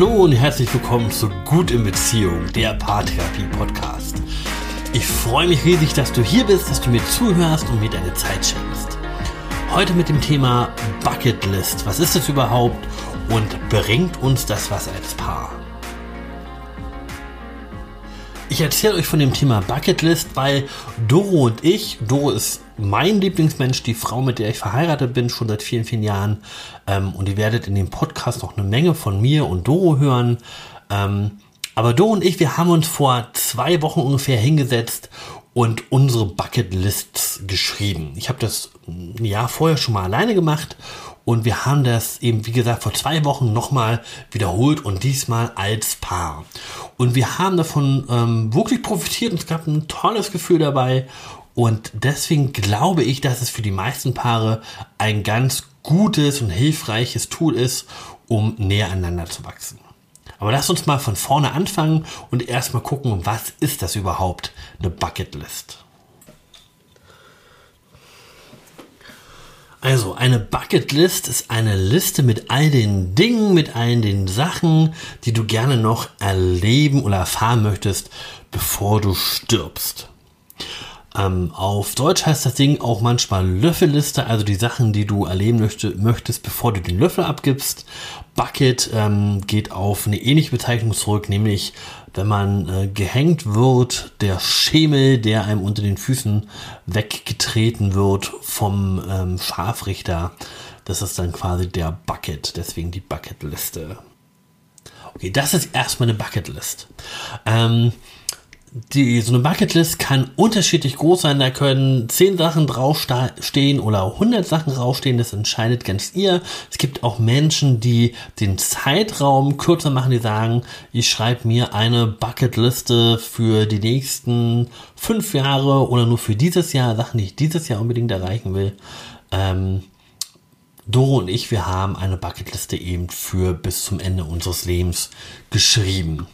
Hallo und herzlich willkommen zu Gut in Beziehung, der Paartherapie-Podcast. Ich freue mich riesig, dass du hier bist, dass du mir zuhörst und mir deine Zeit schenkst. Heute mit dem Thema Bucketlist. Was ist das überhaupt und bringt uns das was als Paar? Ich erzähle euch von dem Thema Bucketlist, weil Doro und ich, Doro ist mein Lieblingsmensch, die Frau, mit der ich verheiratet bin, schon seit vielen, vielen Jahren. Ähm, und ihr werdet in dem Podcast noch eine Menge von mir und Doro hören. Ähm, aber Doro und ich, wir haben uns vor zwei Wochen ungefähr hingesetzt und unsere Bucketlists geschrieben. Ich habe das ein Jahr vorher schon mal alleine gemacht und wir haben das eben, wie gesagt, vor zwei Wochen nochmal wiederholt und diesmal als Paar. Und wir haben davon ähm, wirklich profitiert und es gab ein tolles Gefühl dabei. Und deswegen glaube ich, dass es für die meisten Paare ein ganz gutes und hilfreiches Tool ist, um näher aneinander zu wachsen. Aber lass uns mal von vorne anfangen und erstmal gucken, was ist das überhaupt, eine Bucketlist? Also eine Bucketlist ist eine Liste mit all den Dingen, mit all den Sachen, die du gerne noch erleben oder erfahren möchtest, bevor du stirbst. Ähm, auf Deutsch heißt das Ding auch manchmal Löffelliste, also die Sachen, die du erleben möchte, möchtest, bevor du den Löffel abgibst. Bucket ähm, geht auf eine ähnliche Bezeichnung zurück, nämlich wenn man äh, gehängt wird, der Schemel, der einem unter den Füßen weggetreten wird vom ähm, Scharfrichter, das ist dann quasi der Bucket, deswegen die Bucketliste. Okay, das ist erstmal eine Bucketlist. Ähm, die, so eine Bucketlist kann unterschiedlich groß sein. Da können 10 Sachen draufstehen oder 100 Sachen draufstehen. Das entscheidet ganz ihr. Es gibt auch Menschen, die den Zeitraum kürzer machen, die sagen, ich schreibe mir eine Bucketliste für die nächsten fünf Jahre oder nur für dieses Jahr, Sachen, die ich dieses Jahr unbedingt erreichen will. Ähm, Doro und ich, wir haben eine Bucketliste eben für bis zum Ende unseres Lebens geschrieben.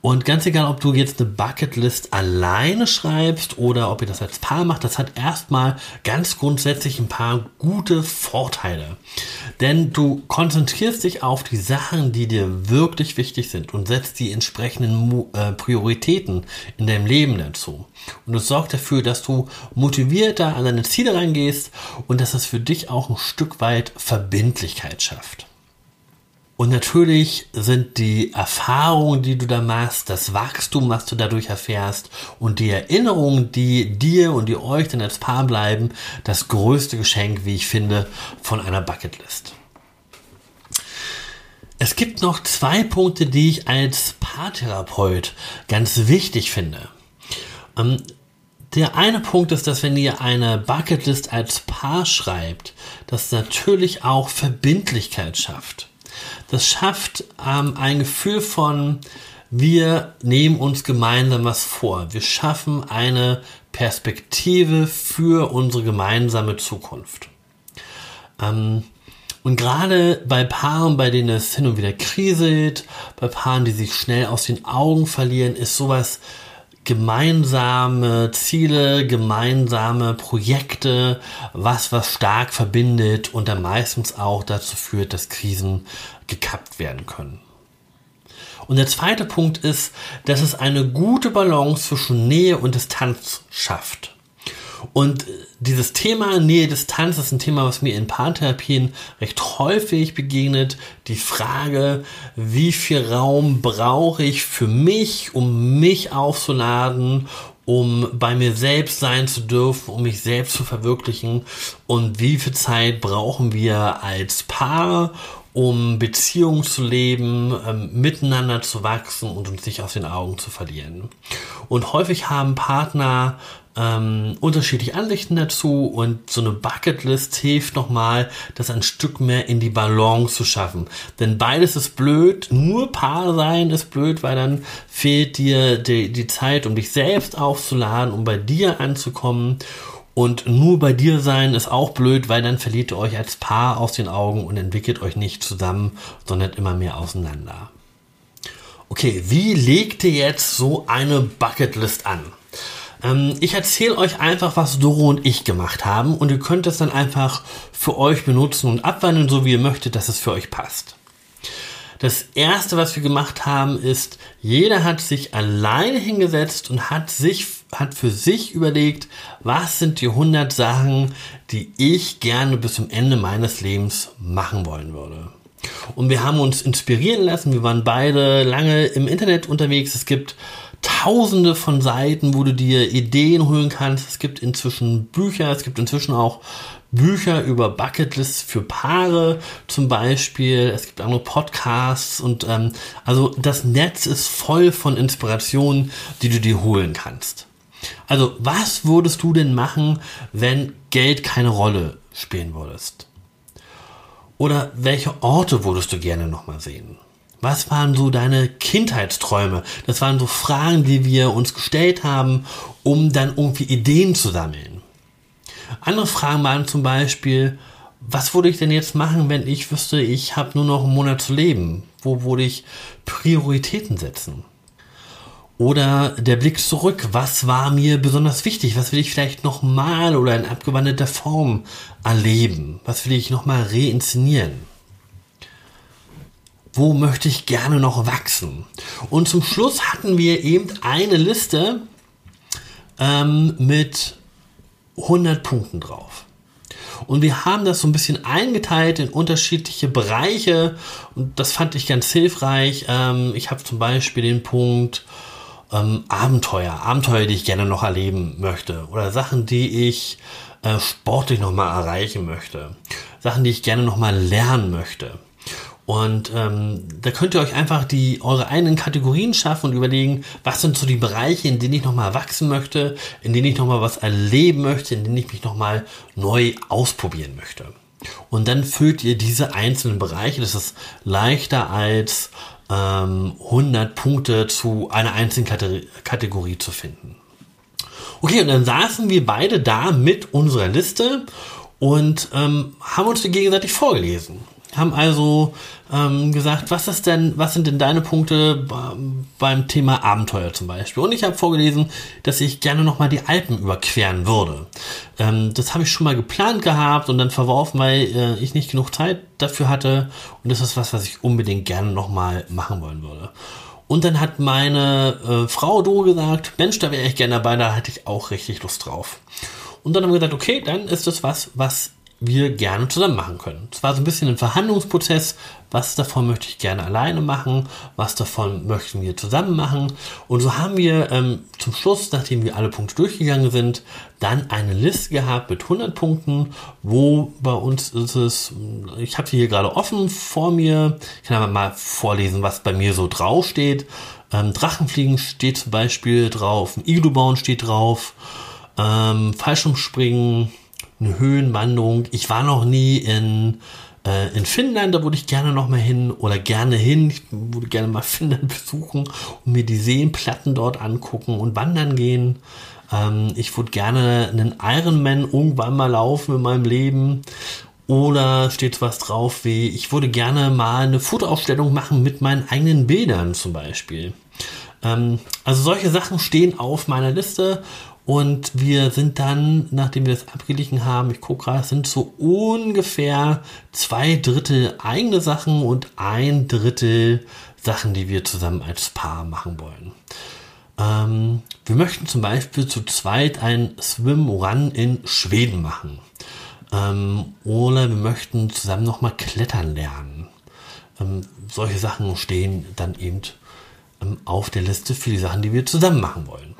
Und ganz egal, ob du jetzt eine Bucketlist alleine schreibst oder ob ihr das als Paar macht, das hat erstmal ganz grundsätzlich ein paar gute Vorteile. Denn du konzentrierst dich auf die Sachen, die dir wirklich wichtig sind und setzt die entsprechenden äh, Prioritäten in deinem Leben dazu. Und es sorgt dafür, dass du motivierter an deine Ziele reingehst und dass es für dich auch ein Stück weit Verbindlichkeit schafft. Und natürlich sind die Erfahrungen, die du da machst, das Wachstum, was du dadurch erfährst und die Erinnerungen, die dir und die euch dann als Paar bleiben, das größte Geschenk, wie ich finde, von einer Bucketlist. Es gibt noch zwei Punkte, die ich als Paartherapeut ganz wichtig finde. Ähm, der eine Punkt ist, dass wenn ihr eine Bucketlist als Paar schreibt, das natürlich auch Verbindlichkeit schafft. Das schafft ähm, ein Gefühl von, wir nehmen uns gemeinsam was vor. Wir schaffen eine Perspektive für unsere gemeinsame Zukunft. Ähm, und gerade bei Paaren, bei denen es hin und wieder kriselt, bei Paaren, die sich schnell aus den Augen verlieren, ist sowas gemeinsame Ziele, gemeinsame Projekte, was was stark verbindet und dann meistens auch dazu führt, dass Krisen gekappt werden können. Und der zweite Punkt ist, dass es eine gute Balance zwischen Nähe und Distanz schafft. Und dieses Thema Nähe-Distanz ist ein Thema, was mir in Paartherapien recht häufig begegnet. Die Frage, wie viel Raum brauche ich für mich, um mich aufzuladen, um bei mir selbst sein zu dürfen, um mich selbst zu verwirklichen und wie viel Zeit brauchen wir als Paar, um Beziehungen zu leben, ähm, miteinander zu wachsen und uns nicht aus den Augen zu verlieren. Und häufig haben Partner ähm, unterschiedliche Ansichten dazu und so eine Bucketlist hilft nochmal, das ein Stück mehr in die Balance zu schaffen. Denn beides ist blöd, nur Paar sein ist blöd, weil dann fehlt dir die, die Zeit, um dich selbst aufzuladen, um bei dir anzukommen. Und nur bei dir sein ist auch blöd, weil dann verliert ihr euch als Paar aus den Augen und entwickelt euch nicht zusammen, sondern immer mehr auseinander. Okay, wie legt ihr jetzt so eine Bucketlist an? Ähm, ich erzähle euch einfach, was Doro und ich gemacht haben und ihr könnt es dann einfach für euch benutzen und abwandeln, so wie ihr möchtet, dass es für euch passt. Das erste, was wir gemacht haben, ist, jeder hat sich alleine hingesetzt und hat sich, hat für sich überlegt, was sind die 100 Sachen, die ich gerne bis zum Ende meines Lebens machen wollen würde. Und wir haben uns inspirieren lassen. Wir waren beide lange im Internet unterwegs. Es gibt tausende von Seiten, wo du dir Ideen holen kannst. Es gibt inzwischen Bücher, es gibt inzwischen auch Bücher über Bucketlists für Paare zum Beispiel. Es gibt andere Podcasts und ähm, also das Netz ist voll von Inspirationen, die du dir holen kannst. Also was würdest du denn machen, wenn Geld keine Rolle spielen würdest? Oder welche Orte würdest du gerne nochmal sehen? Was waren so deine Kindheitsträume? Das waren so Fragen, die wir uns gestellt haben, um dann irgendwie Ideen zu sammeln. Andere Fragen waren zum Beispiel, was würde ich denn jetzt machen, wenn ich wüsste, ich habe nur noch einen Monat zu leben? Wo würde ich Prioritäten setzen? Oder der Blick zurück, was war mir besonders wichtig? Was will ich vielleicht nochmal oder in abgewandelter Form erleben? Was will ich nochmal reinszenieren? wo möchte ich gerne noch wachsen? Und zum Schluss hatten wir eben eine Liste ähm, mit 100 Punkten drauf. Und wir haben das so ein bisschen eingeteilt in unterschiedliche Bereiche und das fand ich ganz hilfreich. Ähm, ich habe zum Beispiel den Punkt ähm, Abenteuer, Abenteuer, die ich gerne noch erleben möchte oder Sachen, die ich äh, sportlich nochmal erreichen möchte, Sachen, die ich gerne nochmal lernen möchte. Und ähm, da könnt ihr euch einfach die eure eigenen Kategorien schaffen und überlegen, was sind so die Bereiche, in denen ich nochmal wachsen möchte, in denen ich nochmal was erleben möchte, in denen ich mich nochmal neu ausprobieren möchte. Und dann füllt ihr diese einzelnen Bereiche. Das ist leichter als ähm, 100 Punkte zu einer einzelnen Kategorie zu finden. Okay, und dann saßen wir beide da mit unserer Liste und ähm, haben uns die gegenseitig vorgelesen haben also ähm, gesagt, was ist denn, was sind denn deine Punkte beim Thema Abenteuer zum Beispiel? Und ich habe vorgelesen, dass ich gerne nochmal die Alpen überqueren würde. Ähm, das habe ich schon mal geplant gehabt und dann verworfen, weil äh, ich nicht genug Zeit dafür hatte. Und das ist was, was ich unbedingt gerne nochmal machen wollen würde. Und dann hat meine äh, Frau Do gesagt, Mensch, da wäre ich gerne dabei, da hätte ich auch richtig Lust drauf. Und dann haben wir gesagt, okay, dann ist das was, was wir gerne zusammen machen können. Es war so ein bisschen ein Verhandlungsprozess. Was davon möchte ich gerne alleine machen? Was davon möchten wir zusammen machen? Und so haben wir ähm, zum Schluss, nachdem wir alle Punkte durchgegangen sind, dann eine Liste gehabt mit 100 Punkten, wo bei uns ist es, ich habe sie hier gerade offen vor mir. Ich kann aber mal vorlesen, was bei mir so drauf steht. Ähm, Drachenfliegen steht zum Beispiel drauf, ein Iglu bauen steht drauf, ähm, Fallschirmspringen, eine Höhenwanderung. Ich war noch nie in, äh, in Finnland, da würde ich gerne noch mal hin oder gerne hin. Ich würde gerne mal Finnland besuchen und mir die Seenplatten dort angucken und wandern gehen. Ähm, ich würde gerne einen Ironman irgendwann mal laufen in meinem Leben. Oder steht was drauf wie, ich würde gerne mal eine Fotoausstellung machen mit meinen eigenen Bildern zum Beispiel. Ähm, also solche Sachen stehen auf meiner Liste und wir sind dann, nachdem wir das abgeglichen haben, ich gucke gerade, sind so ungefähr zwei Drittel eigene Sachen und ein Drittel Sachen, die wir zusammen als Paar machen wollen. Ähm, wir möchten zum Beispiel zu zweit ein Swim-Run in Schweden machen. Ähm, oder wir möchten zusammen nochmal klettern lernen. Ähm, solche Sachen stehen dann eben ähm, auf der Liste für die Sachen, die wir zusammen machen wollen.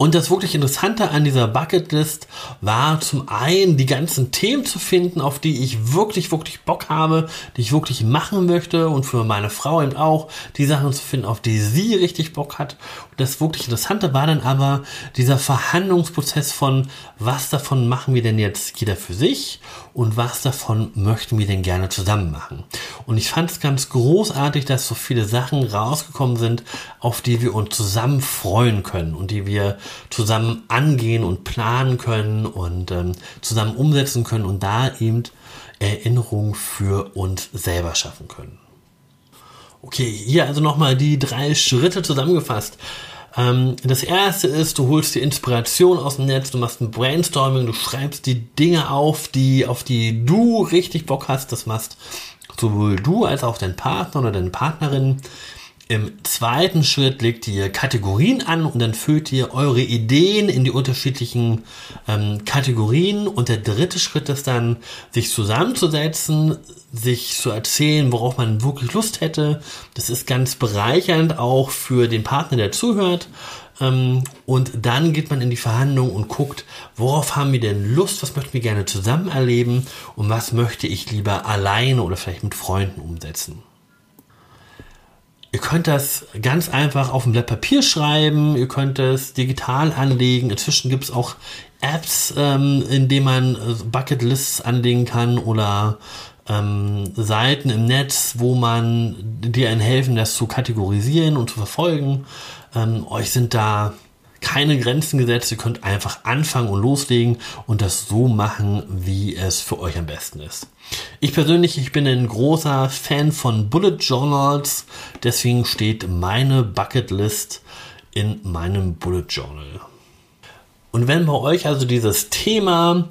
Und das wirklich Interessante an dieser Bucketlist war zum einen die ganzen Themen zu finden, auf die ich wirklich, wirklich Bock habe, die ich wirklich machen möchte und für meine Frau eben auch die Sachen zu finden, auf die sie richtig Bock hat. Und das wirklich Interessante war dann aber dieser Verhandlungsprozess von, was davon machen wir denn jetzt jeder für sich und was davon möchten wir denn gerne zusammen machen. Und ich fand es ganz großartig, dass so viele Sachen rausgekommen sind, auf die wir uns zusammen freuen können und die wir zusammen angehen und planen können und ähm, zusammen umsetzen können und da eben Erinnerungen für uns selber schaffen können. Okay, hier also nochmal die drei Schritte zusammengefasst. Ähm, das erste ist, du holst die Inspiration aus dem Netz, du machst ein Brainstorming, du schreibst die Dinge auf, die, auf die du richtig Bock hast, das machst sowohl du als auch dein Partner oder deine Partnerin im zweiten Schritt legt ihr Kategorien an und dann füllt ihr eure Ideen in die unterschiedlichen ähm, Kategorien. Und der dritte Schritt ist dann, sich zusammenzusetzen, sich zu erzählen, worauf man wirklich Lust hätte. Das ist ganz bereichernd auch für den Partner, der zuhört. Ähm, und dann geht man in die Verhandlung und guckt, worauf haben wir denn Lust, was möchten wir gerne zusammen erleben und was möchte ich lieber alleine oder vielleicht mit Freunden umsetzen. Ihr könnt das ganz einfach auf ein Blatt Papier schreiben, ihr könnt es digital anlegen. Inzwischen gibt es auch Apps, ähm, in denen man äh, Bucketlists anlegen kann oder ähm, Seiten im Netz, wo man dir einen helfen, das zu kategorisieren und zu verfolgen. Ähm, euch sind da keine Grenzen gesetzt. Ihr könnt einfach anfangen und loslegen und das so machen, wie es für euch am besten ist. Ich persönlich, ich bin ein großer Fan von Bullet Journals, deswegen steht meine Bucketlist in meinem Bullet Journal. Und wenn bei euch also dieses Thema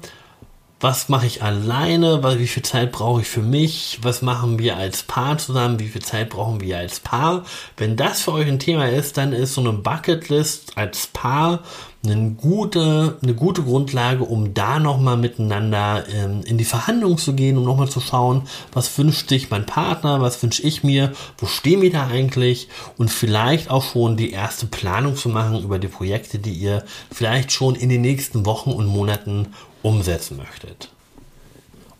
was mache ich alleine, wie viel Zeit brauche ich für mich, was machen wir als Paar zusammen, wie viel Zeit brauchen wir als Paar. Wenn das für euch ein Thema ist, dann ist so eine Bucketlist als Paar eine gute, eine gute Grundlage, um da nochmal miteinander ähm, in die Verhandlung zu gehen, um nochmal zu schauen, was wünscht sich mein Partner, was wünsche ich mir, wo stehen wir da eigentlich? Und vielleicht auch schon die erste Planung zu machen über die Projekte, die ihr vielleicht schon in den nächsten Wochen und Monaten umsetzen möchtet.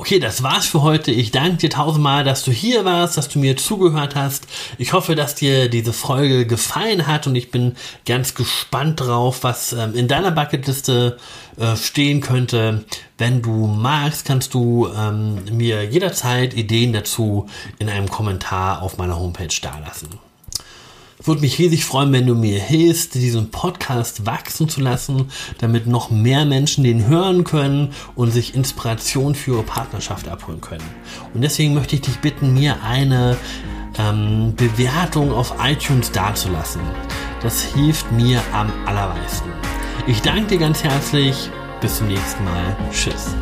Okay, das war's für heute. Ich danke dir tausendmal, dass du hier warst, dass du mir zugehört hast. Ich hoffe, dass dir diese Folge gefallen hat und ich bin ganz gespannt drauf, was ähm, in deiner Bucketliste äh, stehen könnte. Wenn du magst, kannst du ähm, mir jederzeit Ideen dazu in einem Kommentar auf meiner Homepage dalassen. Würde mich riesig freuen, wenn du mir hilfst, diesen Podcast wachsen zu lassen, damit noch mehr Menschen den hören können und sich Inspiration für ihre Partnerschaft abholen können. Und deswegen möchte ich dich bitten, mir eine ähm, Bewertung auf iTunes dazulassen. Das hilft mir am allermeisten. Ich danke dir ganz herzlich. Bis zum nächsten Mal. Tschüss.